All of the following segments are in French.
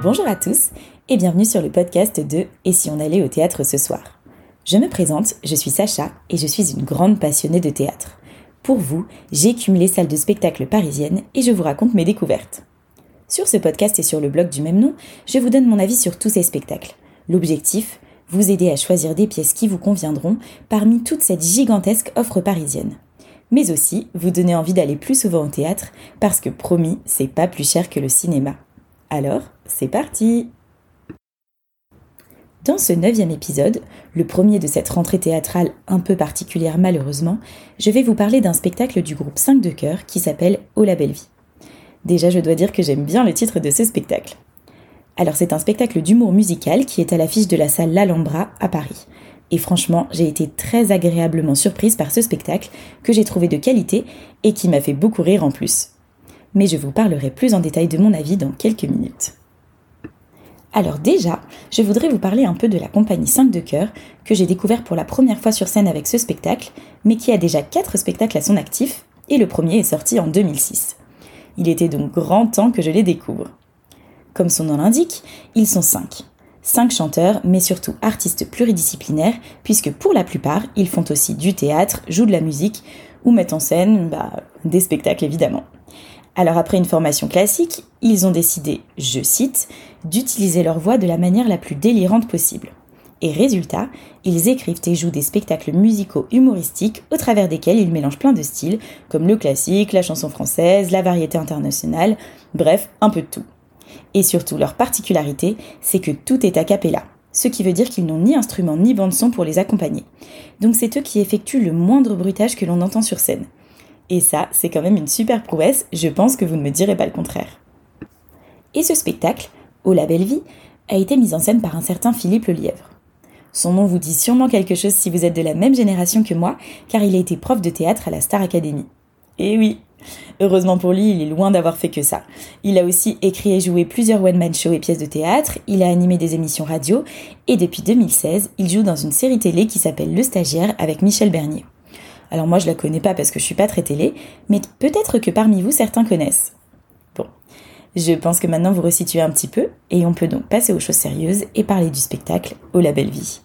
Bonjour à tous et bienvenue sur le podcast de Et si on allait au théâtre ce soir? Je me présente, je suis Sacha et je suis une grande passionnée de théâtre. Pour vous, j'ai cumulé salles de spectacle parisiennes et je vous raconte mes découvertes. Sur ce podcast et sur le blog du même nom, je vous donne mon avis sur tous ces spectacles. L'objectif, vous aider à choisir des pièces qui vous conviendront parmi toute cette gigantesque offre parisienne. Mais aussi vous donner envie d'aller plus souvent au théâtre parce que promis, c'est pas plus cher que le cinéma. Alors, c'est parti Dans ce neuvième épisode, le premier de cette rentrée théâtrale un peu particulière malheureusement, je vais vous parler d'un spectacle du groupe 5 de cœur qui s'appelle Oh la belle vie. Déjà, je dois dire que j'aime bien le titre de ce spectacle. Alors c'est un spectacle d'humour musical qui est à l'affiche de la salle L'Alhambra à Paris. Et franchement, j'ai été très agréablement surprise par ce spectacle que j'ai trouvé de qualité et qui m'a fait beaucoup rire en plus mais je vous parlerai plus en détail de mon avis dans quelques minutes. Alors déjà, je voudrais vous parler un peu de la compagnie 5 de cœur que j'ai découvert pour la première fois sur scène avec ce spectacle, mais qui a déjà 4 spectacles à son actif, et le premier est sorti en 2006. Il était donc grand temps que je les découvre. Comme son nom l'indique, ils sont 5. 5 chanteurs, mais surtout artistes pluridisciplinaires, puisque pour la plupart, ils font aussi du théâtre, jouent de la musique, ou mettent en scène bah, des spectacles évidemment. Alors après une formation classique, ils ont décidé, je cite, d'utiliser leur voix de la manière la plus délirante possible. Et résultat, ils écrivent et jouent des spectacles musicaux humoristiques au travers desquels ils mélangent plein de styles, comme le classique, la chanson française, la variété internationale, bref, un peu de tout. Et surtout, leur particularité, c'est que tout est a cappella, ce qui veut dire qu'ils n'ont ni instrument ni bande-son pour les accompagner. Donc c'est eux qui effectuent le moindre bruitage que l'on entend sur scène. Et ça, c'est quand même une super prouesse, je pense que vous ne me direz pas le contraire. Et ce spectacle, Au la belle vie, a été mis en scène par un certain Philippe Lelièvre. Son nom vous dit sûrement quelque chose si vous êtes de la même génération que moi, car il a été prof de théâtre à la Star Academy. Et oui, heureusement pour lui, il est loin d'avoir fait que ça. Il a aussi écrit et joué plusieurs one-man shows et pièces de théâtre, il a animé des émissions radio, et depuis 2016, il joue dans une série télé qui s'appelle Le Stagiaire avec Michel Bernier. Alors moi je la connais pas parce que je suis pas très télé, mais peut-être que parmi vous certains connaissent. Bon, je pense que maintenant vous resituez un petit peu et on peut donc passer aux choses sérieuses et parler du spectacle au La Belle Vie.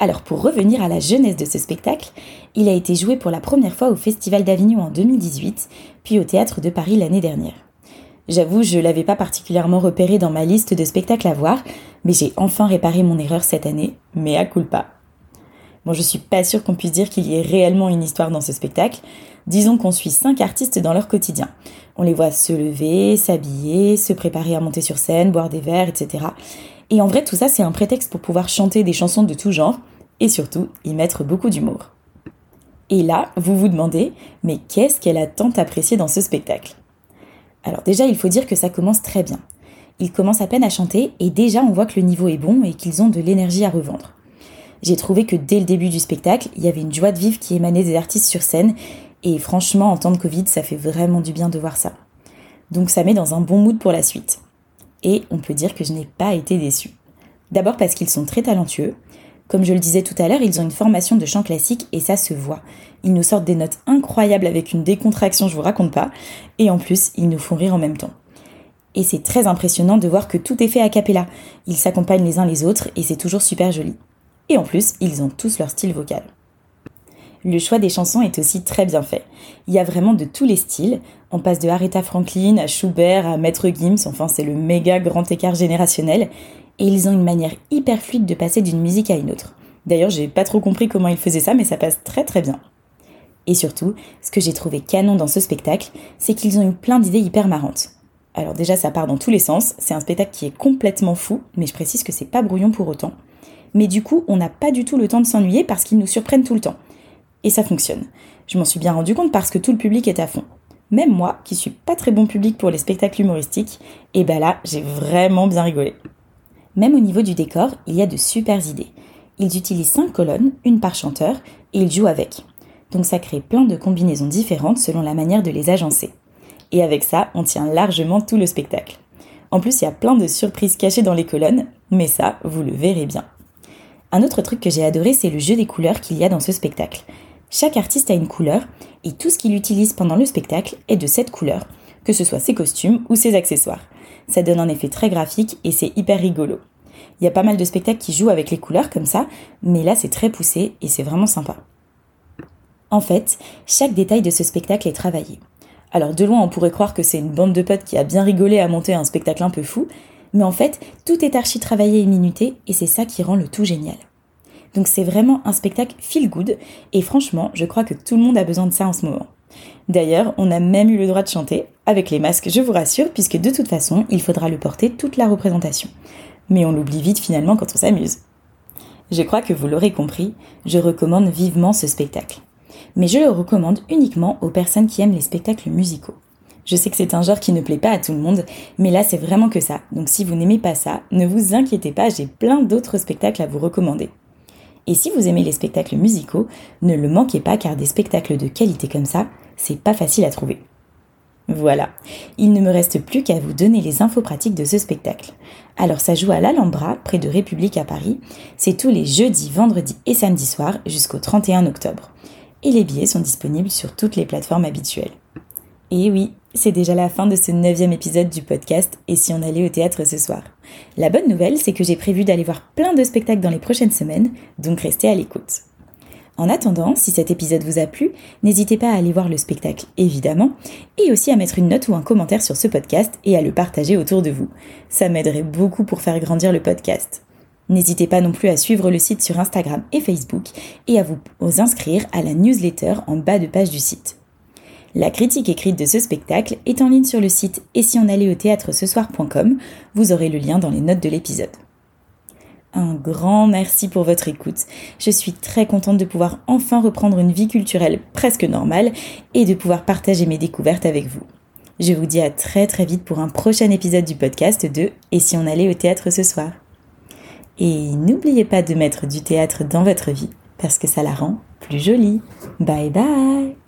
Alors pour revenir à la jeunesse de ce spectacle, il a été joué pour la première fois au Festival d'Avignon en 2018, puis au Théâtre de Paris l'année dernière. J'avoue, je l'avais pas particulièrement repéré dans ma liste de spectacles à voir, mais j'ai enfin réparé mon erreur cette année, mais à culpa. Bon, je suis pas sûre qu'on puisse dire qu'il y ait réellement une histoire dans ce spectacle. Disons qu'on suit cinq artistes dans leur quotidien. On les voit se lever, s'habiller, se préparer à monter sur scène, boire des verres, etc. Et en vrai, tout ça, c'est un prétexte pour pouvoir chanter des chansons de tout genre et surtout y mettre beaucoup d'humour. Et là, vous vous demandez, mais qu'est-ce qu'elle a tant apprécié dans ce spectacle? Alors déjà, il faut dire que ça commence très bien. Ils commencent à peine à chanter et déjà on voit que le niveau est bon et qu'ils ont de l'énergie à revendre j'ai trouvé que dès le début du spectacle, il y avait une joie de vivre qui émanait des artistes sur scène, et franchement, en temps de Covid, ça fait vraiment du bien de voir ça. Donc ça met dans un bon mood pour la suite. Et on peut dire que je n'ai pas été déçue. D'abord parce qu'ils sont très talentueux. Comme je le disais tout à l'heure, ils ont une formation de chant classique et ça se voit. Ils nous sortent des notes incroyables avec une décontraction, je vous raconte pas. Et en plus, ils nous font rire en même temps. Et c'est très impressionnant de voir que tout est fait à cappella. Ils s'accompagnent les uns les autres et c'est toujours super joli. Et en plus, ils ont tous leur style vocal. Le choix des chansons est aussi très bien fait. Il y a vraiment de tous les styles. On passe de Aretha Franklin à Schubert à Maître Gims, enfin c'est le méga grand écart générationnel. Et ils ont une manière hyper fluide de passer d'une musique à une autre. D'ailleurs, j'ai pas trop compris comment ils faisaient ça, mais ça passe très très bien. Et surtout, ce que j'ai trouvé canon dans ce spectacle, c'est qu'ils ont eu plein d'idées hyper marrantes. Alors déjà, ça part dans tous les sens, c'est un spectacle qui est complètement fou, mais je précise que c'est pas brouillon pour autant mais du coup, on n'a pas du tout le temps de s'ennuyer parce qu'ils nous surprennent tout le temps. Et ça fonctionne. Je m'en suis bien rendu compte parce que tout le public est à fond. Même moi, qui suis pas très bon public pour les spectacles humoristiques, et ben là, j'ai vraiment bien rigolé. Même au niveau du décor, il y a de super idées. Ils utilisent cinq colonnes, une par chanteur, et ils jouent avec. Donc ça crée plein de combinaisons différentes selon la manière de les agencer. Et avec ça, on tient largement tout le spectacle. En plus, il y a plein de surprises cachées dans les colonnes, mais ça, vous le verrez bien. Un autre truc que j'ai adoré, c'est le jeu des couleurs qu'il y a dans ce spectacle. Chaque artiste a une couleur, et tout ce qu'il utilise pendant le spectacle est de cette couleur, que ce soit ses costumes ou ses accessoires. Ça donne un effet très graphique et c'est hyper rigolo. Il y a pas mal de spectacles qui jouent avec les couleurs comme ça, mais là c'est très poussé et c'est vraiment sympa. En fait, chaque détail de ce spectacle est travaillé. Alors de loin on pourrait croire que c'est une bande de potes qui a bien rigolé à monter un spectacle un peu fou, mais en fait tout est archi travaillé et minuté et c'est ça qui rend le tout génial. Donc c'est vraiment un spectacle feel good et franchement je crois que tout le monde a besoin de ça en ce moment. D'ailleurs, on a même eu le droit de chanter, avec les masques, je vous rassure, puisque de toute façon, il faudra le porter toute la représentation mais on l'oublie vite finalement quand on s'amuse. Je crois que vous l'aurez compris, je recommande vivement ce spectacle. Mais je le recommande uniquement aux personnes qui aiment les spectacles musicaux. Je sais que c'est un genre qui ne plaît pas à tout le monde, mais là c'est vraiment que ça. Donc si vous n'aimez pas ça, ne vous inquiétez pas, j'ai plein d'autres spectacles à vous recommander. Et si vous aimez les spectacles musicaux, ne le manquez pas car des spectacles de qualité comme ça, c'est pas facile à trouver. Voilà, il ne me reste plus qu'à vous donner les infos pratiques de ce spectacle. Alors ça joue à l'Alhambra, près de République à Paris. C'est tous les jeudis, vendredis et samedis soirs jusqu'au 31 octobre. Et les billets sont disponibles sur toutes les plateformes habituelles. Et oui, c'est déjà la fin de ce neuvième épisode du podcast Et si on allait au théâtre ce soir? La bonne nouvelle, c'est que j'ai prévu d'aller voir plein de spectacles dans les prochaines semaines, donc restez à l'écoute. En attendant, si cet épisode vous a plu, n'hésitez pas à aller voir le spectacle, évidemment, et aussi à mettre une note ou un commentaire sur ce podcast et à le partager autour de vous. Ça m'aiderait beaucoup pour faire grandir le podcast. N'hésitez pas non plus à suivre le site sur Instagram et Facebook et à vous inscrire à la newsletter en bas de page du site. La critique écrite de ce spectacle est en ligne sur le site et si on allait au théâtre ce soir.com, vous aurez le lien dans les notes de l'épisode. Un grand merci pour votre écoute. Je suis très contente de pouvoir enfin reprendre une vie culturelle presque normale et de pouvoir partager mes découvertes avec vous. Je vous dis à très très vite pour un prochain épisode du podcast de Et si on allait au théâtre ce soir Et n'oubliez pas de mettre du théâtre dans votre vie parce que ça la rend plus jolie. Bye bye